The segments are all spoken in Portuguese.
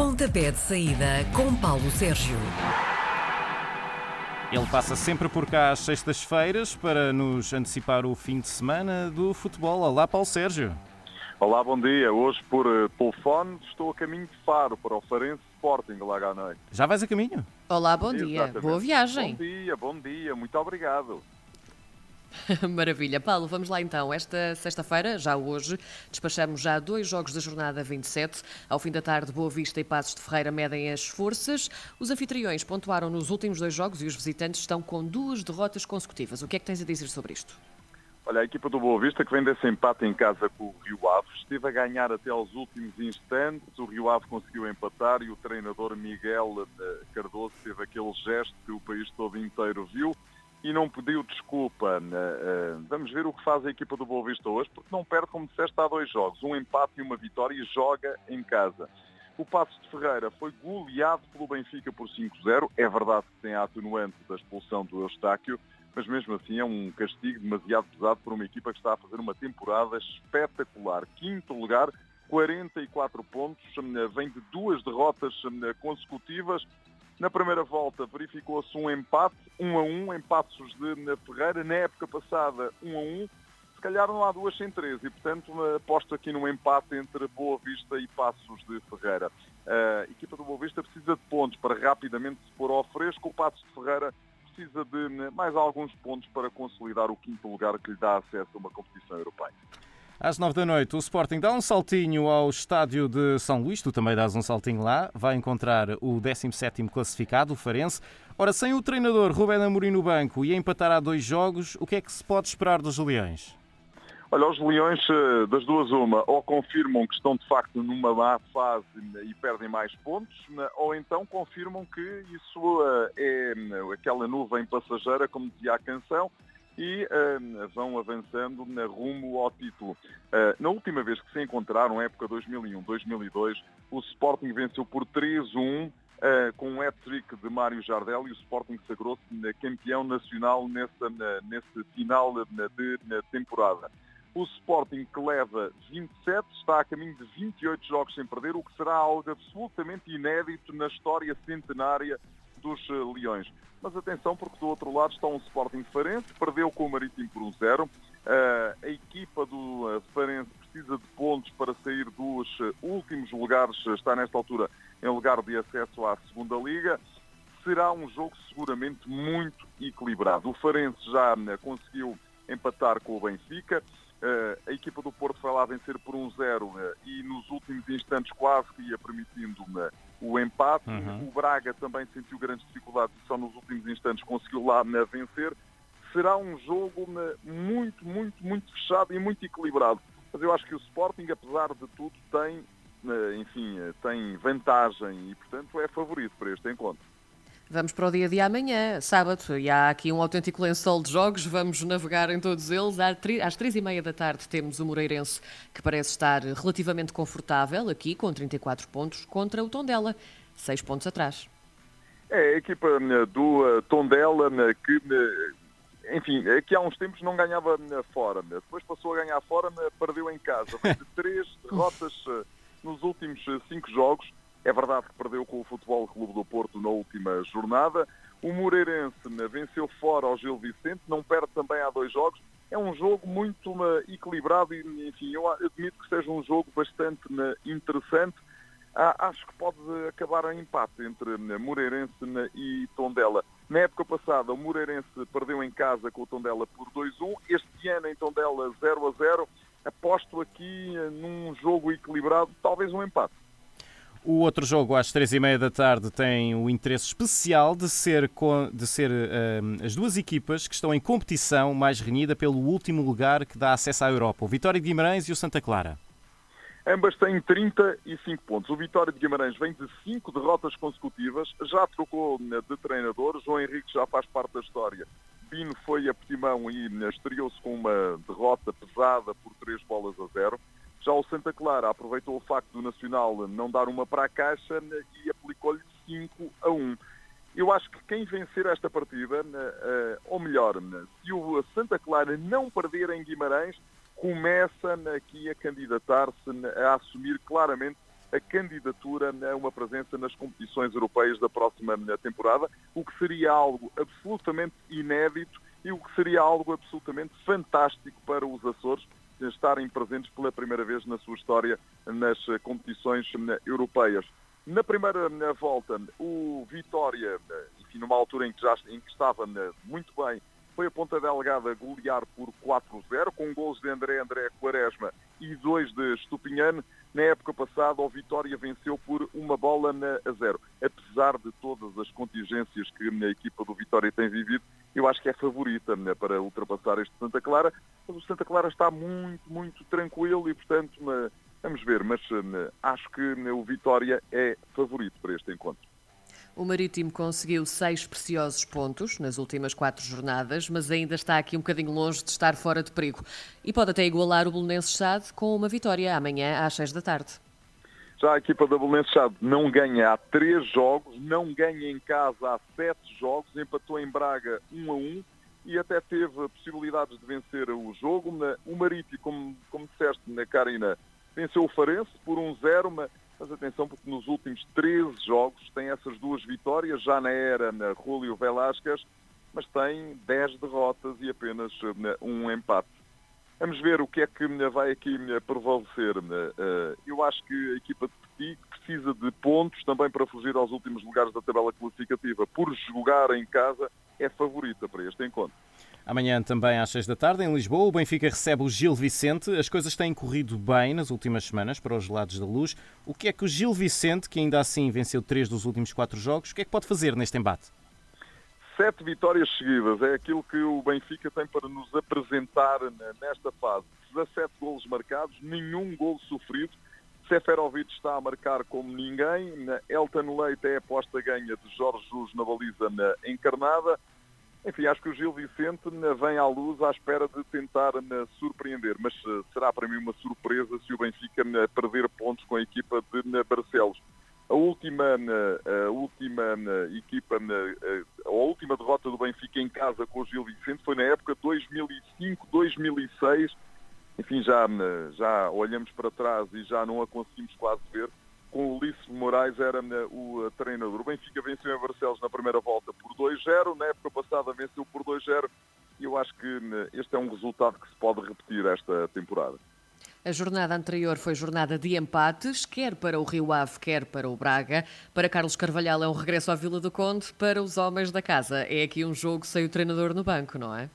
Pontapé de saída com Paulo Sérgio. Ele passa sempre por cá às sextas-feiras para nos antecipar o fim de semana do futebol. Olá, Paulo Sérgio. Olá, bom dia. Hoje por uh, telefone estou a caminho de Faro para o Farense Sporting lá à noite. Já vais a caminho? Olá, bom dia. Exatamente. Boa viagem. Bom dia, bom dia. Muito obrigado. Maravilha. Paulo, vamos lá então. Esta sexta-feira, já hoje, despachamos já dois jogos da jornada 27. Ao fim da tarde, Boa Vista e Passos de Ferreira medem as forças. Os anfitriões pontuaram nos últimos dois jogos e os visitantes estão com duas derrotas consecutivas. O que é que tens a dizer sobre isto? Olha, a equipa do Boa Vista, que vem desse empate em casa com o Rio Ave, esteve a ganhar até aos últimos instantes. O Rio Ave conseguiu empatar e o treinador Miguel eh, Cardoso teve aquele gesto que o país todo inteiro viu e não pediu desculpa. Eh, vamos ver o que faz a equipa do Boa Vista hoje, porque não perde, como disseste, há dois jogos, um empate e uma vitória e joga em casa. O Passos de Ferreira foi goleado pelo Benfica por 5-0. É verdade que tem a atenuante da expulsão do Eustáquio, mas mesmo assim é um castigo demasiado pesado para uma equipa que está a fazer uma temporada espetacular. Quinto lugar, 44 pontos, vem de duas derrotas consecutivas. Na primeira volta verificou-se um empate, 1 um a 1, um, em Passos de Ferreira. Na época passada, 1 um a 1. Se calhar não há duas sem três e, portanto, aposto aqui num empate entre Boa Vista e Passos de Ferreira. A equipa do Boa Vista precisa de pontos para rapidamente se pôr ao fresco. O Passos de Ferreira precisa de mais alguns pontos para consolidar o quinto lugar que lhe dá acesso a uma competição europeia. Às nove da noite, o Sporting dá um saltinho ao estádio de São Luís. Tu também dás um saltinho lá. Vai encontrar o 17º classificado, o Farense. Ora, sem o treinador Rubén Amorim no banco e empatar há dois jogos, o que é que se pode esperar dos Leões? Olha, os Leões, das duas uma, ou confirmam que estão de facto numa má fase e perdem mais pontos, ou então confirmam que isso é aquela nuvem passageira, como dizia a canção, e uh, vão avançando na rumo ao título. Uh, na última vez que se encontraram, época 2001-2002, o Sporting venceu por 3-1 uh, com um hat-trick de Mário Jardel e o Sporting sagrou-se campeão nacional nessa, nesse final de, de temporada. O Sporting que leva 27 está a caminho de 28 jogos sem perder, o que será algo absolutamente inédito na história centenária dos Leões. Mas atenção, porque do outro lado está um Sporting Farense, perdeu com o Marítimo por 1-0. Um uh, a equipa do uh, Farense precisa de pontos para sair dos últimos lugares, está nesta altura em lugar de acesso à segunda liga. Será um jogo seguramente muito equilibrado. O Farense já conseguiu empatar com o Benfica. a equipa do Porto foi lá vencer por 1-0 e nos últimos instantes quase que ia permitindo o empate. Uhum. O Braga também sentiu grandes dificuldades e só nos últimos instantes conseguiu lá vencer. Será um jogo muito, muito, muito fechado e muito equilibrado. Mas eu acho que o Sporting, apesar de tudo, tem, enfim, tem vantagem e, portanto, é favorito para este encontro. Vamos para o dia de amanhã, sábado, e há aqui um autêntico lençol de jogos, vamos navegar em todos eles. Às três e meia da tarde temos o Moreirense, que parece estar relativamente confortável, aqui com 34 pontos, contra o Tondela, 6 pontos atrás. É a equipa né, do uh, Tondela né, que, né, enfim, é que há uns tempos não ganhava fora, depois passou a ganhar fora, perdeu em casa. Três derrotas uh, nos últimos uh, cinco jogos é verdade que perdeu com o Futebol Clube do Porto na última jornada. O Moreirense né, venceu fora ao Gil Vicente, não perde também há dois jogos. É um jogo muito né, equilibrado e, enfim, eu admito que seja um jogo bastante né, interessante. Acho que pode acabar em empate entre Moreirense e Tondela. Na época passada, o Moreirense perdeu em casa com o Tondela por 2-1. Este ano, em Tondela, 0-0. Aposto aqui num jogo equilibrado, talvez um empate. O outro jogo, às três e meia da tarde, tem o interesse especial de ser, de ser uh, as duas equipas que estão em competição mais renhida pelo último lugar que dá acesso à Europa, o Vitória de Guimarães e o Santa Clara. Ambas têm 35 pontos. O Vitória de Guimarães vem de cinco derrotas consecutivas, já trocou né, de treinador, João Henrique já faz parte da história. Bino foi a Portimão e né, estreou-se com uma derrota pesada por três bolas a zero. Já o Santa Clara aproveitou o facto do Nacional não dar uma para a caixa e aplicou-lhe 5 a 1. Eu acho que quem vencer esta partida, eh, ou melhor, se o Santa Clara não perder em Guimarães, começa aqui a candidatar-se a assumir claramente a candidatura a uma presença nas competições europeias da próxima temporada, o que seria algo absolutamente inédito e o que seria algo absolutamente fantástico para os Açores estarem presentes pela primeira vez na sua história nas competições europeias. Na primeira volta, o Vitória, enfim, numa altura em que, já, em que estava muito bem, foi a Ponta Delgada golear por 4-0, com gols de André André Quaresma e dois de Estupinhano. Na época passada, o Vitória venceu por uma bola a zero. Apesar de todas as contingências que a equipa do Vitória tem vivido, eu acho que é favorita né, para ultrapassar este Santa Clara, Santa Clara está muito, muito tranquilo e, portanto, vamos ver, mas acho que o Vitória é favorito para este encontro. O Marítimo conseguiu seis preciosos pontos nas últimas quatro jornadas, mas ainda está aqui um bocadinho longe de estar fora de perigo. E pode até igualar o Bolonense Chade com uma vitória amanhã às seis da tarde. Já a equipa da Bolonense Chade não ganha há três jogos, não ganha em casa há sete jogos, empatou em Braga um a um e até teve possibilidades de vencer o jogo. O Marítimo, como, como disseste, na Carina, venceu o Farense por um zero, mas atenção porque nos últimos 13 jogos tem essas duas vitórias, já na era na Julio Velasquez, mas tem 10 derrotas e apenas um empate. Vamos ver o que é que vai aqui prevalecer. Eh, eu acho que a equipa de Petit precisa de pontos também para fugir aos últimos lugares da tabela classificativa. Por jogar em casa, é favorita para este encontro. Amanhã também às 6 da tarde em Lisboa, o Benfica recebe o Gil Vicente. As coisas têm corrido bem nas últimas semanas para os lados da luz. O que é que o Gil Vicente, que ainda assim venceu três dos últimos quatro jogos, o que é que pode fazer neste embate? Sete vitórias seguidas é aquilo que o Benfica tem para nos apresentar nesta fase. 17 golos marcados, nenhum gol sofrido. Seferovic está a marcar como ninguém. Elton Leite é a aposta ganha de Jorge Jus na baliza encarnada. Enfim, acho que o Gil Vicente vem à luz à espera de tentar surpreender, mas eh, será para mim uma surpresa se o Benfica perder pontos com a equipa de Barcelos. A última, a última equipa, a última derrota do Benfica em casa com o Gil Vicente foi na época 2005-2006. Enfim, já, já olhamos para trás e já não a conseguimos quase ver com o Ulisses Moraes era o uh, treinador. O Benfica venceu em Barcelos na primeira volta por 2-0, na época passada venceu por 2-0 e eu acho que este é um resultado que se pode repetir esta temporada. A jornada anterior foi jornada de empates, quer para o Rio Ave, quer para o Braga. Para Carlos Carvalhal é um regresso à Vila do Conde, para os homens da casa. É aqui um jogo sem o treinador no banco, não é?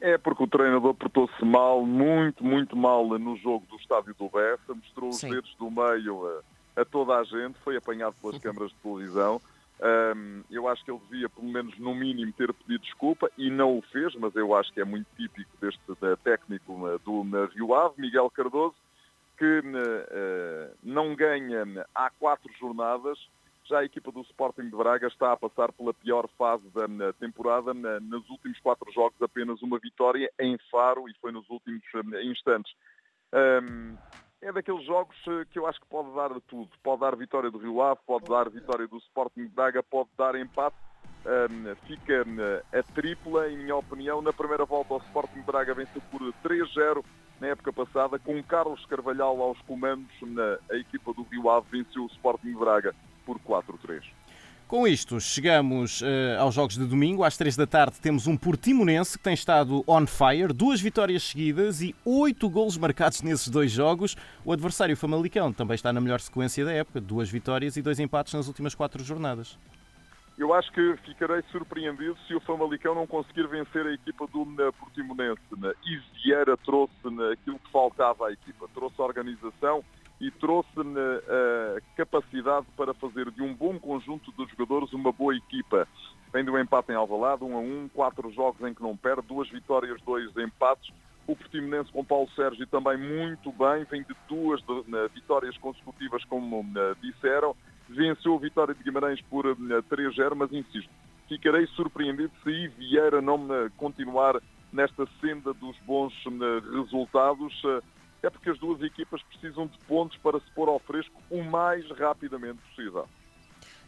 É porque o treinador portou-se mal, muito, muito mal no jogo do estádio do Bessa, mostrou os Sim. dedos do meio uh, a toda a gente, foi apanhado pelas câmaras de televisão. Um, eu acho que ele devia, pelo menos no mínimo, ter pedido desculpa e não o fez, mas eu acho que é muito típico deste da técnico do na Rio Ave, Miguel Cardoso, que uh, não ganha há quatro jornadas. Já a equipa do Sporting de Braga está a passar pela pior fase da temporada. Nos últimos quatro jogos, apenas uma vitória em Faro e foi nos últimos instantes. Um, é daqueles jogos eh, que eu acho que pode dar tudo. Pode dar vitória do Rio Ave, pode dar vitória do Sporting de Braga, pode dar empate. Fica a tripla, em minha opinião. Na primeira volta, o Sporting de Braga venceu por 3-0 na época passada, com Carlos Carvalhal aos comandos. A equipa do Rio Ave venceu o Sporting de Braga por 4-3. Com isto, chegamos uh, aos jogos de domingo. Às três da tarde temos um Portimonense que tem estado on fire, duas vitórias seguidas e oito golos marcados nesses dois jogos. O adversário Famalicão também está na melhor sequência da época, duas vitórias e dois empates nas últimas quatro jornadas. Eu acho que ficarei surpreendido se o Famalicão não conseguir vencer a equipa do Portimonense. E Vieira trouxe aquilo que faltava à equipa, trouxe organização, e trouxe-me a capacidade para fazer de um bom conjunto de jogadores uma boa equipa. Vem do empate em Alvalade, um a um, quatro jogos em que não perde, duas vitórias, dois empates. O Portimonense com Paulo Sérgio também muito bem, vem de duas vitórias consecutivas, como disseram. Venceu a vitória de Guimarães por 3-0, mas insisto, ficarei surpreendido se Vieira não continuar nesta senda dos bons resultados é porque as duas equipas precisam de pontos para se pôr ao fresco o mais rapidamente possível.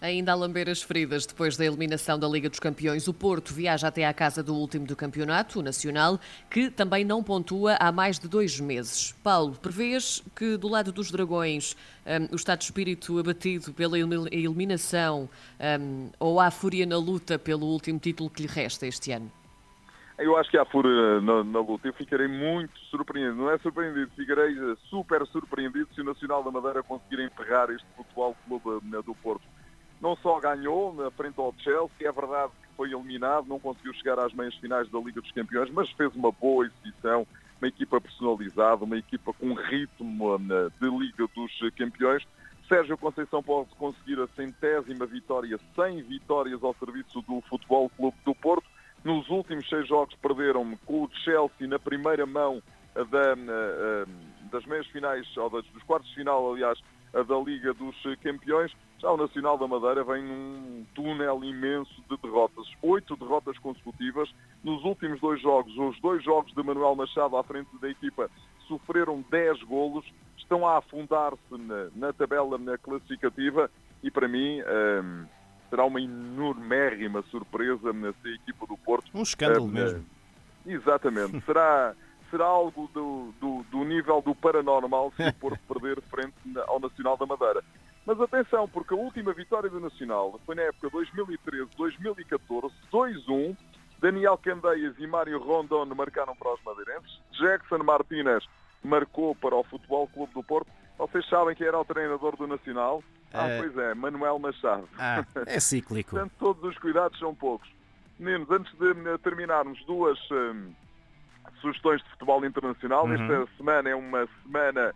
Ainda a lamber as feridas depois da eliminação da Liga dos Campeões, o Porto viaja até à casa do último do campeonato, o Nacional, que também não pontua há mais de dois meses. Paulo, prevês que do lado dos Dragões um, o estado de espírito abatido pela eliminação um, ou há fúria na luta pelo último título que lhe resta este ano? Eu acho que há fúria na, na, luta. Eu ficarei muito surpreendido. Não é surpreendido, ficarei eh, super surpreendido se o Nacional da Madeira conseguir enterrar este futebol clube eh, do Porto não só ganhou na frente ao Chelsea, é verdade que foi eliminado, não conseguiu chegar às meias finais da Liga dos Campeões, mas fez uma boa exibição, uma equipa personalizada, uma equipa com ritmo de Liga dos Campeões. Sérgio Conceição pode conseguir a centésima vitória, 100 vitórias ao serviço do Futebol Clube do Porto. Nos últimos seis jogos perderam com o Chelsea na primeira mão da, das meias finais, ou dos quartos de final, aliás, da Liga dos Campeões. Já o Nacional da Madeira vem num túnel imenso de derrotas. Oito derrotas consecutivas. Nos últimos dois jogos, os dois jogos de Manuel Machado à frente da equipa, sofreram 10 golos. Estão a afundar-se na, na, tabela na classificativa e para mim um, será uma enormérrima surpresa se a equipa do Porto... Um escândalo um, mesmo. Exatamente. Será será algo do, do, do, nível do paranormal se o Porto perder frente ao Nacional da Madeira. Mas atenção, porque a última vitória do Nacional foi na época 2013-2014, 2-1. Daniel Candeias e Mário Rondon marcaram para os madeirenses. Jackson Martínez marcou para o Futebol Clube do Porto. Vocês sabem que era o treinador do Nacional? Ah, é... pois é, Manuel Machado. Ah, é cíclico. Portanto, todos os cuidados são poucos. Meninos, antes de terminarmos, duas... Hum, sugestões de futebol internacional. Uhum. Esta semana é uma semana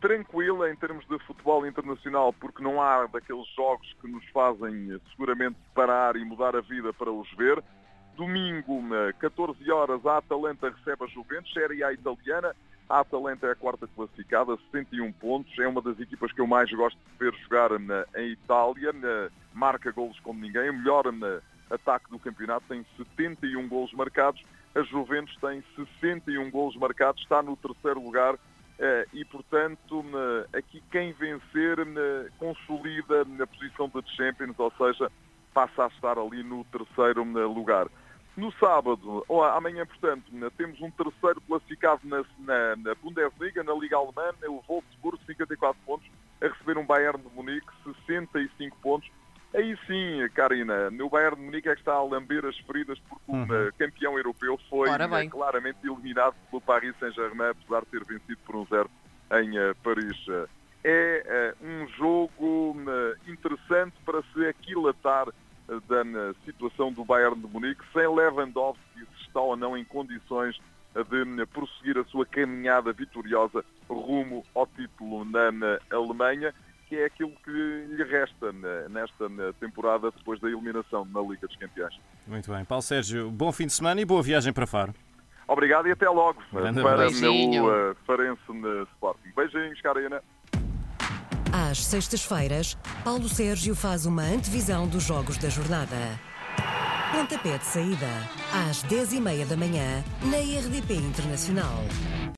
tranquila em termos de futebol internacional, porque não há daqueles jogos que nos fazem seguramente parar e mudar a vida para os ver. Domingo, 14 horas, a Atalanta recebe a Juventus, Série A italiana. A Atalanta é a quarta classificada, 61 pontos. É uma das equipas que eu mais gosto de ver jogar na, em Itália. Na, marca golos como ninguém. O melhor na, ataque do campeonato tem 71 golos marcados a Juventus tem 61 golos marcados, está no terceiro lugar eh, e, portanto, aqui quem vencer consolida na posição de Champions, ou seja, passa a estar ali no terceiro lugar. No sábado, ou amanhã, portanto, temos um terceiro classificado na, na, na Bundesliga, na Liga Alemã, o Wolfsburg, 54 pontos, a receber um Bayern de Munique, 65 pontos. Aí sim, Karina, no Bayern de Munique é que está a lamber as feridas porque uhum. o campeão europeu foi eh, claramente eliminado pelo Paris Saint-Germain, apesar de ter vencido por um zero em uh, Paris. É uh, um jogo uh, interessante para se aquilatar da situação do Bayern de Munique, sem Lewandowski se está ou não em condições de prosseguir a sua caminhada vitoriosa rumo ao título na, na Alemanha que é aquilo que lhe resta nesta temporada depois da eliminação na Liga dos Campeões. Muito bem. Paulo Sérgio, bom fim de semana e boa viagem para Faro. Obrigado e até logo Grande para o uh, Farense Sporting. Beijinhos, Karina. Às sextas-feiras, Paulo Sérgio faz uma antevisão dos jogos da jornada. Pontapé de saída, às 10h30 da manhã, na RDP Internacional.